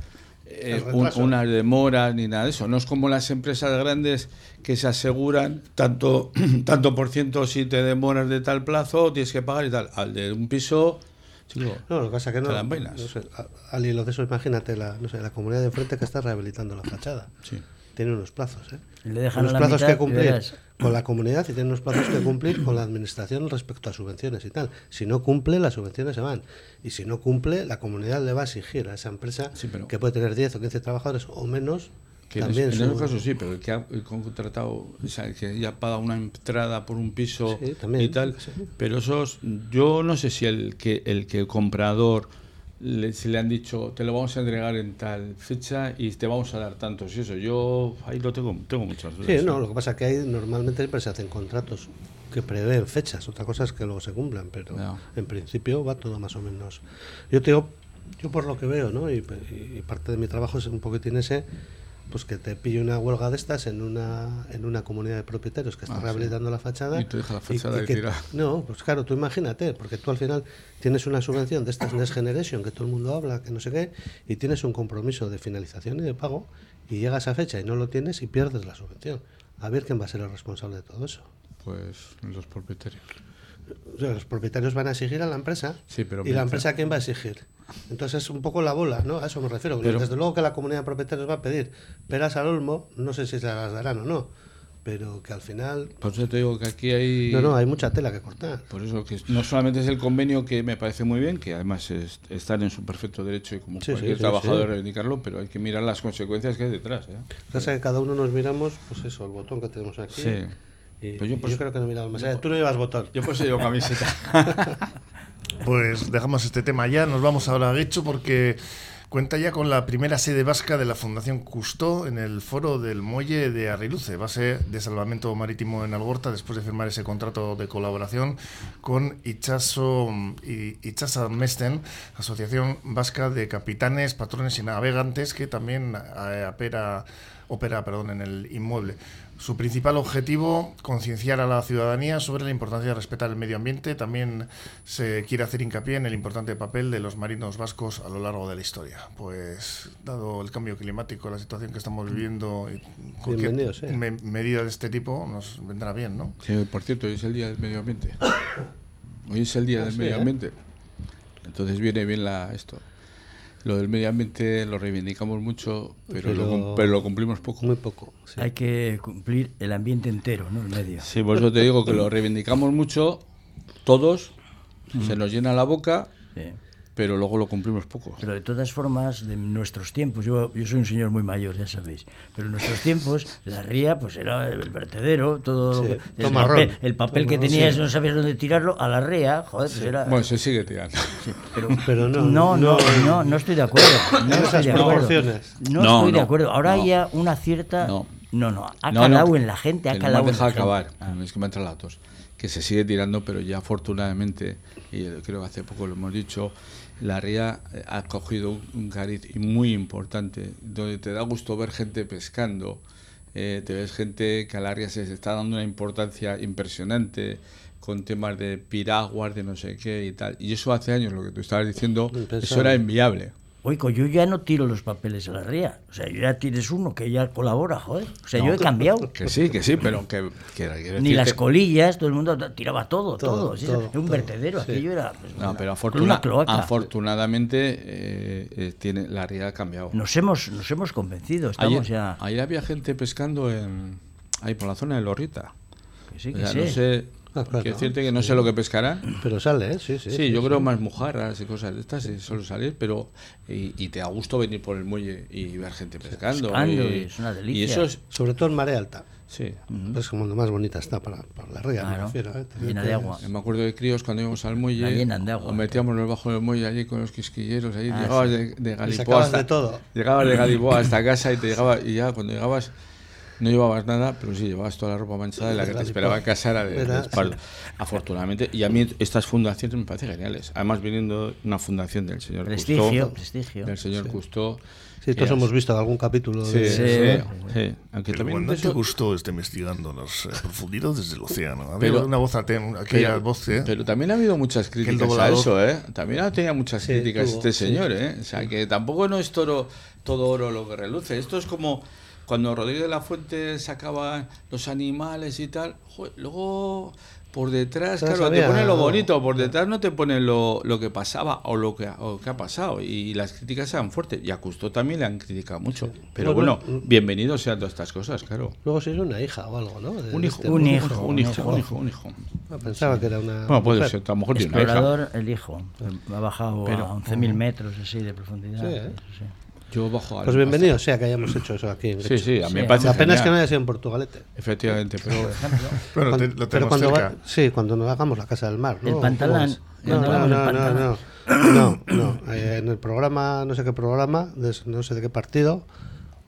eh, un- retraso. unas demoras ni nada de eso. No es como las empresas grandes que se aseguran tanto, tanto por ciento si te demoras de tal plazo, tienes que pagar y tal. Al de un piso, chico, No, lo que pasa es que no. Te dan vainas. no sé, al hilo de eso, imagínate la, no sé, la comunidad de enfrente que está rehabilitando la fachada. sí. Tiene unos plazos, ¿eh? Le dejan unos plazos mitad que cumplir con la comunidad y tiene unos plazos que cumplir con la administración respecto a subvenciones y tal. Si no cumple, las subvenciones se van. Y si no cumple, la comunidad le va a exigir a esa empresa Sí, pero- que puede tener 10 o 15 trabajadores o menos. Que también en su- esos casos sí, pero el que ha contratado, o sea, el que ya paga una entrada por un piso Sí, también, y tal, sí. pero esos, yo no sé si el que el que el comprador le, si le han dicho te lo vamos a entregar en tal fecha y te vamos a dar tantos y eso, yo ahí lo tengo, tengo muchas dudas. Sí, no, lo que pasa es que ahí normalmente siempre se hacen contratos que prevén fechas, otra cosa es que luego se cumplan, pero en principio va todo más o menos. Yo te digo, yo por lo que veo, ¿no? Y, y parte de mi trabajo es un poquitín ese, pues que te pille una huelga de estas en una en una comunidad de propietarios que está Ah, sí. rehabilitando la fachada. Y te deja la fachada que- tirada. No, pues claro, tú imagínate, porque tú al final tienes una subvención de estas Next Generation que todo el mundo habla, que no sé qué, y tienes un compromiso de finalización y de pago, y llega esa fecha y no lo tienes y pierdes la subvención. A ver quién va a ser el responsable de todo eso. Pues los propietarios. O sea, los propietarios van a exigir a la empresa. Sí, pero ¿Y la empresa quién va a exigir? Entonces es un poco la bola, ¿no? A eso me refiero. Pero- Desde luego que la comunidad de propietarios va a pedir peras al olmo, no sé si se las darán o no, pero que al final... Por eso te digo que aquí hay... No, no, hay mucha tela que cortar. Por eso que no solamente es el convenio que me parece muy bien, que además es- están en su perfecto derecho y como Sí, cualquier sí, trabajador sí. reivindicarlo, pero hay que mirar las consecuencias que hay detrás. ¿eh? Pasa que cada uno nos miramos, pues eso, el botón que tenemos aquí. Sí. Y, Pues yo por yo creo que no miramos más allá. Tú no llevas botón. Yo por eso llevo camiseta. Pues dejamos este tema ya, nos vamos ahora a Guecho porque cuenta ya con la primera sede vasca de la Fundación Custó en el foro del muelle de Arriluce, base de salvamento marítimo en Algorta, después de firmar ese contrato de colaboración con Ichaso Ichasa Mesten, Asociación Vasca de Capitanes, Patrones y Navegantes, que también eh, opera, en el inmueble. Su principal objetivo, concienciar a la ciudadanía sobre la importancia de respetar el medio ambiente. También se quiere hacer hincapié en el importante papel de los marinos vascos a lo largo de la historia. Pues, dado el cambio climático, la situación que estamos viviendo, y cualquier me- medida de este tipo nos vendrá bien, ¿no? Sí, por cierto, hoy es el Día del Medio Ambiente. Hoy es el Día Ah, del sí, Medio ¿eh? Ambiente. Entonces viene bien la esto. Lo del medio ambiente lo reivindicamos mucho, pero, Lo, Pero- lo cumplimos poco. Muy poco. sí. Hay que cumplir el ambiente entero, no el medio. Sí, por eso te digo que lo reivindicamos mucho, todos, se nos llena la boca, Sí. Pero luego lo cumplimos poco. Pero de todas formas, de nuestros tiempos, yo, yo soy un señor muy mayor, ya sabéis, pero en nuestros tiempos la ría pues era el vertedero, todo lo Sí, que- todo el, marrón. papel, el papel que tenías, sí. no sabías dónde tirarlo, a la ría, joder, pues era... Bueno, se sigue tirando. pero, Pero no, no, no, no- no, no estoy de acuerdo. No En estoy esas de acuerdo. proporciones. No, No, estoy de no, acuerdo. Ahora no. hay ya una cierta... No. No, no, ha No, calado no, en la gente, ha que no me calado gente. acabar, es que me han entrado la tos. Que se sigue tirando, pero ya afortunadamente, y creo que hace poco lo hemos dicho, la ría eh, ha cogido un cariz muy importante, donde te da gusto ver gente pescando, eh, te ves gente que a la ría se está dando una importancia impresionante con temas de piraguas, de no sé qué y tal. Y eso hace años, lo que tú estabas diciendo, eso era inviable. Oigo, yo ya no tiro los papeles a la ría. O sea, yo ya tienes uno que ya colabora, joder. O sea, yo he cambiado. Que sí, que sí, pero que... que Ni las que- colillas, todo el mundo tiraba todo, todo. Todo, sí, todo, era un todo, vertedero, sí. aquello era pues, No, una- pero una afortuna- cloaca. afortunadamente eh, eh, tiene, la ría ha cambiado. Nos hemos, nos hemos convencido, estamos ayer, ya... ayer había gente pescando en, ahí por la zona de Lorrita. Que sí, O que sea, sí. no sé, Ah, claro. quiero decirte que no sé lo que pescarán. Pero sale, ¿eh? Sí, sí. Sí, yo creo más mojarras y cosas de estas suele salir, pero y, y te da gusto venir por el muelle y ver gente pescando. pescando, y, es una delicia. y eso es, Sobre todo en marea alta. sí. Es como lo más bonita está para, para la ría, me Claro, refiero. ¿eh? Llena de agua. Me acuerdo de críos cuando íbamos al muelle, La llenan de agua. o metíamos debajo del muelle allí con los quisquilleros, allí Ah, llegabas sí. de, de Galipoa hasta, de todo. llegabas de Galipoa hasta casa y te llegaba y ya cuando llegabas no llevabas nada, pero sí llevabas toda la ropa manchada y la que te esperaba en casa era de, de espalda. Afortunadamente, y a mí estas fundaciones me parecen geniales. Además viniendo una fundación del señor Prestigio, Cousteau, prestigio. del señor Cousteau, Sí, todos hemos visto algún capítulo Sí, de... sí, Sí. sí. Aunque Pero también cuando de te eso- gustó está investigando las eh, profundidades del océano. Había Pero- una voz aquella Pero, voz, ¿eh? pero también ha habido muchas críticas a eso, ¿eh? También ha tenido muchas Sí, críticas tuvo, este sí. señor, ¿eh? O sea, que tampoco no es todo oro lo que reluce. Esto es como cuando Rodríguez de la Fuente sacaba los animales y tal. joder, luego, por detrás, No claro, te sabía, pone lo no. bonito, por detrás no te pone lo, lo que pasaba o lo que, o que ha pasado. Y las críticas eran fuertes. Y a Cousteau también le han criticado mucho. Pero Bueno, bueno, bienvenidos sean todas estas cosas, claro. Luego si es una hija o algo, ¿no? De- Un de hijo, este un hijo, un hijo, un hijo, un hijo. Ah, Pensaba que era una Bueno, puede mujer. ser, a lo mejor tiene una hija. Explorador, el hijo. Ha bajado Pero- a 11.000 metros así de profundidad. Sí, ¿eh? eso sí. Yo bajo al- Pues bienvenido sea que hayamos hecho eso aquí. en Sí, sí, a mí me parece La pena es que no haya sido en Portugalete. Efectivamente, pero Bueno, Cuando- te- lo pero cuando va- cerca. sí, cuando nos hagamos la casa del mar. ¿no? El pantalán. No, no, no, en no, no, no, no. Eh, en el programa, no sé qué programa, de no sé de qué partido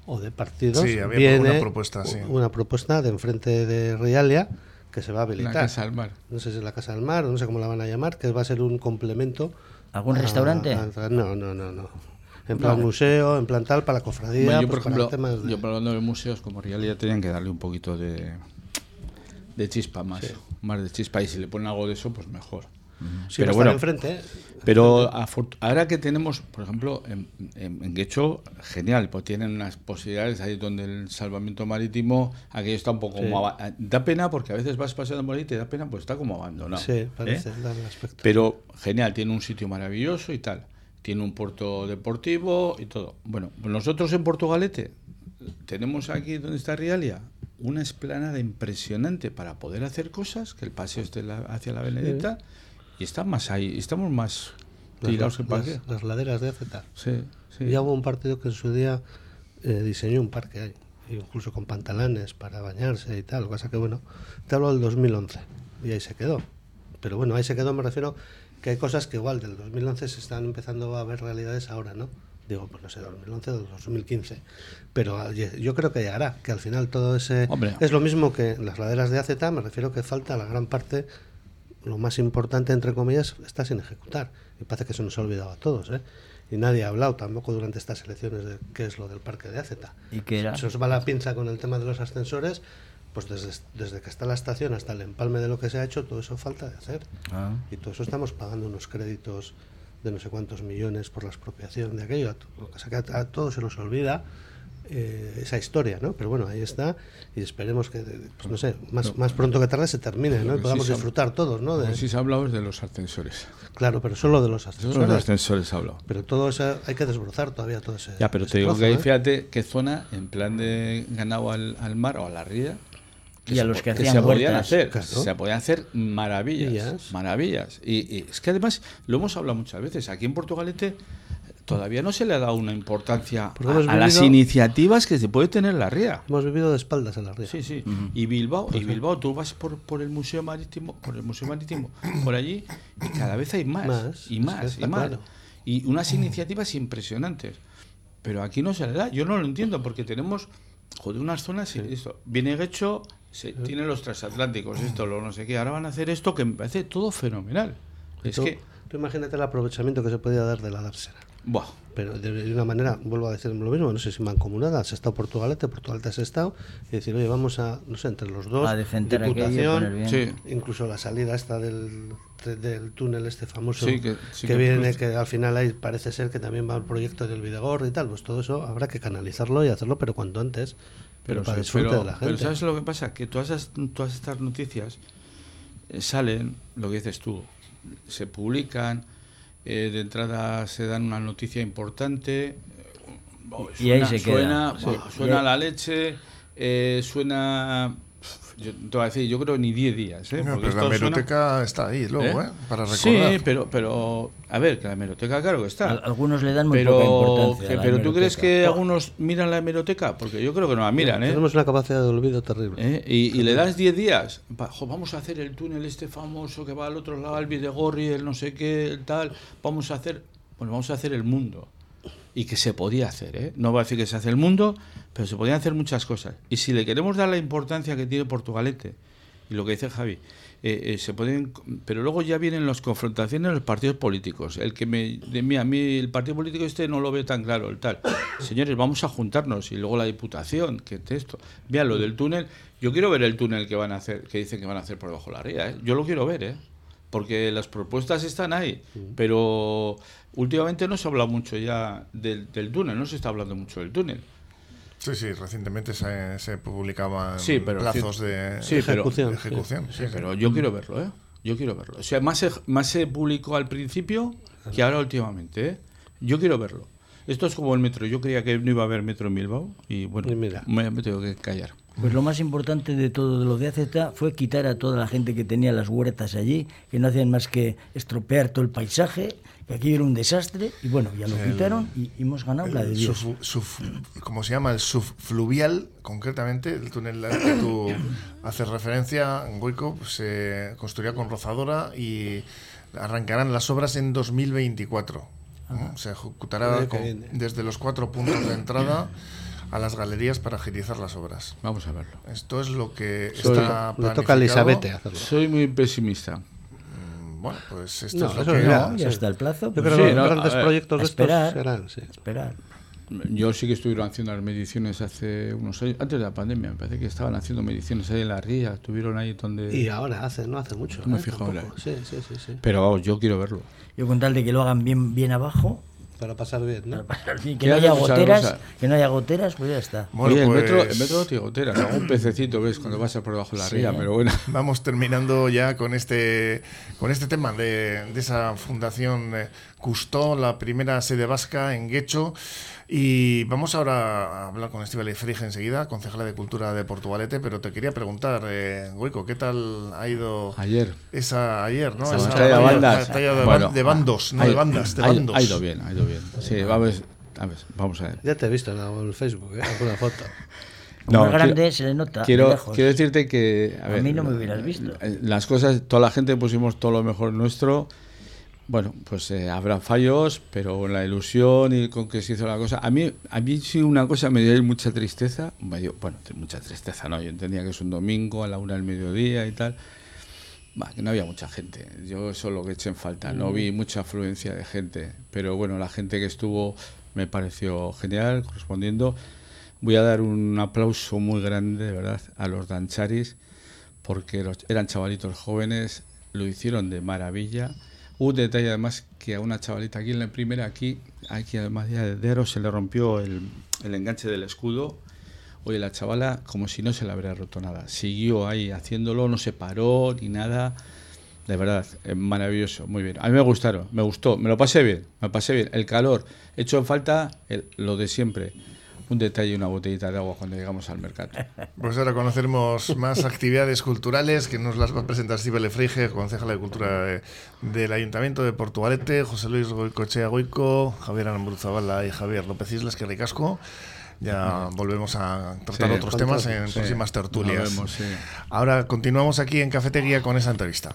o de partidos, Sí, había viene una propuesta, sí. una propuesta de enfrente de Rialia que se va a la habilitar. casa al mar. No sé si es la casa del mar, no sé cómo la van a llamar, que va a ser un complemento. ¿Algún a- restaurante? a- no, no, no, no. En plan No. museo, en plan tal, para la cofradía, Bueno, yo, pues por para ejemplo, temas de- yo hablando de museos, como realidad tenían que darle un poquito de, de chispa más, más de chispa y si le ponen algo de eso, pues mejor. Sí, pero bueno, enfrente, ¿eh? pero ahora que tenemos, por ejemplo, en, en, en Guecho, genial, pues tienen unas posibilidades ahí donde el salvamento marítimo, aquello está un poco Sí. como... aba- Da pena porque a veces vas paseando por ahí y te da pena, pues está como abandonado. Sí, parece, ¿eh? aspecto. Pero genial, tiene un sitio maravilloso y tal. Tiene un puerto deportivo y todo. Bueno, nosotros en Portugalete tenemos aquí donde está Rialia una esplanada impresionante para poder hacer cosas, que el paseo esté la- hacia la Benedetta y está más ahí, estamos más tirados que las, las- laderas de AZ. Sí, sí. Ya hubo un partido que en su día eh, diseñó un parque ahí, incluso con pantalones para bañarse y tal, cosa que bueno, te hablo del 2011 y ahí se quedó. Pero bueno, ahí se quedó, me refiero que hay cosas que igual del 2011 se están empezando a ver realidades ahora, ¿no? Digo, pues no sé, 2011 o 2015. Pero yo creo que llegará, que al final todo ese... Hombre. Es lo mismo que las laderas de AZ, me refiero que falta la gran parte, lo más importante, entre comillas, está sin ejecutar. Y parece que se nos ha olvidado a todos, ¿eh? Y nadie ha hablado tampoco durante estas elecciones de qué es lo del parque de AZ. ¿Y qué era? Se os va la pinza con el tema de los ascensores, pues desde, desde que está la estación hasta el empalme de lo que se ha hecho, todo eso falta de hacer. Ah. Y todo eso estamos pagando unos créditos de no sé cuántos millones por la expropiación de aquello. A, que todos se nos olvida eh, esa historia, ¿no? Pero bueno, ahí está y esperemos que, pues no sé, más, más pronto que tarde se termine, ¿no? Y podamos sí se ha- disfrutar todos, ¿no? De- sí se ha hablado es de los ascensores. Claro, pero solo de los Solo de ascensores. los ascensores se ha hablado. Pero todo eso hay que desbrozar todavía todo ese. Ya, pero ese te digo trozo, que ahí ¿eh? fíjate qué zona, en plan de ganado al, al mar o a la ría, Y a los que hacían se podían hacer, Claro. se podían hacer maravillas, Maravillas. maravillas. Y, y es que además lo hemos hablado muchas veces. Aquí en Portugalete todavía no se le ha dado una importancia a, las iniciativas que se puede tener la ría. Hemos vivido de espaldas en la ría. Sí, sí. Y Bilbao, y Bilbao, tú vas por, por el museo marítimo, por el museo marítimo, por allí, y cada vez hay más, Más, y es que más, y más. claro. Y unas iniciativas impresionantes. Pero aquí no se le da. Yo no lo entiendo, porque tenemos, joder, unas zonas, y esto, viene Guecho, se, tiene los transatlánticos, esto, lo no sé qué, ahora van a hacer esto que me parece todo fenomenal. Es tú, que, tú imagínate el aprovechamiento que se podía dar de la dársena. buah, Pero de, de una manera, vuelvo a decir lo mismo, no sé si mancomunada, has estado Portugalete, Portugalete has estado, y decir, oye, vamos a, no sé, entre los dos, A y Diputación, poner bien. sí. incluso la salida esta del, de- del túnel este famoso Sí, que- sí que que viene, pues- que al final ahí parece ser que también va el proyecto del Videgor y tal, pues todo eso habrá que canalizarlo y hacerlo, pero cuanto antes, pero, para sí, disfrute pero- de la pero gente. ¿sabes lo que pasa? Que todas, esas- todas estas noticias eh, salen, lo que dices tú, se publican, eh, de entrada se dan una noticia importante, eh, oh, Y ahí suena, se queda. suena, Sí. suena la leche, eh, suena... Yo te voy a decir, yo creo ni 10 días. ¿eh? No, pero la suena- hemeroteca está ahí luego, ¿eh? ¿Eh? Para recordar. Sí, pero, pero, a ver, que la hemeroteca, claro que está. Al- algunos le dan muy pero, poca importancia. a que- la pero tú crees que algunos miran la hemeroteca? Porque yo creo que no la miran, ¿eh? Tenemos una capacidad de olvido terrible. ¿Eh? Y, y le das 10 días. Jo, vamos a hacer el túnel este famoso que va al otro lado, el Videgorri, el no sé qué, el tal. Vamos a hacer. Bueno, vamos a hacer el mundo. Y que se podía hacer, ¿eh? No voy a decir que se hace el mundo, pero se podían hacer muchas cosas. Y si le queremos dar la importancia que tiene Portugalete, y lo que dice Javi, eh, eh, se pueden. Pero luego ya vienen las confrontaciones de los partidos políticos. El que me. De mí, a mí el partido político este no lo veo tan claro, el tal. Señores, vamos a juntarnos. Y luego la diputación, que esto. Vean lo del túnel. Yo quiero ver el túnel que van a hacer, que dicen que van a hacer por debajo de la ría. ¿eh? Yo lo quiero ver, ¿eh? Porque las propuestas están ahí. Pero últimamente no se habla mucho ya del, del túnel, no se está hablando mucho del túnel. Sí, sí, recientemente se, se publicaban Sí, pero plazos de Sí, pero- ejecución. sí. ejecución, Sí, sí, sí. pero yo quiero verlo, ¿eh? Yo quiero verlo. O sea, más se, más se publicó al principio que ahora últimamente, ¿eh? Yo quiero verlo. Esto es como el metro. Yo creía que no iba a haber metro en Bilbao y bueno, Y mira. me, me tengo que callar. Pues lo más importante de todo de lo de AZ fue quitar a toda la gente que tenía las huertas allí, que no hacían más que estropear todo el paisaje, que aquí era un desastre, y bueno, ya lo quitaron y hemos ganado la de Dios. suf- suf- ¿Cómo se llama? El subfluvial, concretamente, el túnel al que tú haces referencia, en Goico, pues, se construirá con rozadora y arrancarán las obras en 2024. ¿no? Se ejecutará con- viene. desde los cuatro puntos de entrada a las galerías para agilizar las obras. Vamos a verlo. Esto es lo que Soy- está Le toca a. Elizabeth hacerlo. Soy muy pesimista. bueno, pues esto No, es lo eso que... ya, Ya sí. está el plazo. Yo pues creo Sí, que los no, grandes proyectos de estos esperar. serán, sí. Esperar. Yo sí que estuvieron haciendo las mediciones hace unos años, antes de la pandemia, me parece que estaban haciendo mediciones ahí en la ría, estuvieron ahí donde... Y ahora hace, no hace mucho. No me ¿eh? fijo ahora. Sí, sí, sí, sí. Pero vamos, yo quiero verlo. Yo con tal de que lo hagan bien, bien abajo, Para pasar bien, ¿no? que no haya goteras, que no haya goteras, pues ya está. Bueno, Oye, el, pues, metro, el metro no tiene goteras, algún pececito ves cuando vas por debajo de la Sí. ría, pero bueno. Vamos terminando ya con este con este tema de, de esa fundación eh, Custó, la primera sede vasca en Guecho. Y vamos ahora a hablar con Estíbal Frige enseguida, concejala de Cultura de Portugalete, pero te quería preguntar, eh, Goico, ¿qué tal ha ido Ayer. esa ayer, ¿no? Esa Esa batalla de bandas. batalla de, Bueno, de bandos, no ha- de bandas, de ha- bandos. Ha ido bien, ha ido bien. Sí, vamos, a ver, vamos a ver. Ya te he visto en el Facebook, ¿eh? alguna foto. No, grande, quiero- se le nota. Quiero, lejos. quiero decirte que. A, A ver, mí no me hubieras visto. eh, Las cosas, toda la gente pusimos todo lo mejor nuestro. Bueno, pues eh, habrá fallos, pero la ilusión y con que se hizo la cosa. A mí, a mí sí una cosa me dio mucha tristeza. me dio- bueno, mucha tristeza, ¿no? Yo entendía que es un domingo a la una del mediodía y tal. Bah, que no había mucha gente. Yo eso es lo que eché en falta. No vi mucha afluencia de gente. Pero bueno, la gente que estuvo me pareció genial, correspondiendo. Voy a dar un aplauso muy grande, de verdad, a los dancharis, porque los- eran chavalitos jóvenes, lo hicieron de maravilla. Un detalle además que a una chavalita aquí en la primera, aquí, aquí además de Aro se le rompió el, el enganche del escudo. Oye, la chavala como si no se le habría roto nada. Siguió ahí haciéndolo, no se paró ni nada. De verdad, eh, maravilloso, muy bien. A mí me gustaron, me gustó, me lo pasé bien, me pasé bien. El calor, hecho en falta el- lo de siempre. Un detalle y una botellita de agua cuando llegamos al mercado. Pues ahora conoceremos más actividades culturales que nos las va a presentar Estíbal Frige, concejala de Cultura de- del Ayuntamiento de Portugalete, José Luis Goicochea Goico, Javier Aramburu-Zabala y Javier López Islas, que ricasco. Ya volvemos a tratar Sí, otros temas en sí. próximas tertulias. Nos vemos, sí. Ahora continuamos aquí en Cafetería con esa entrevista.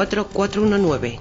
419.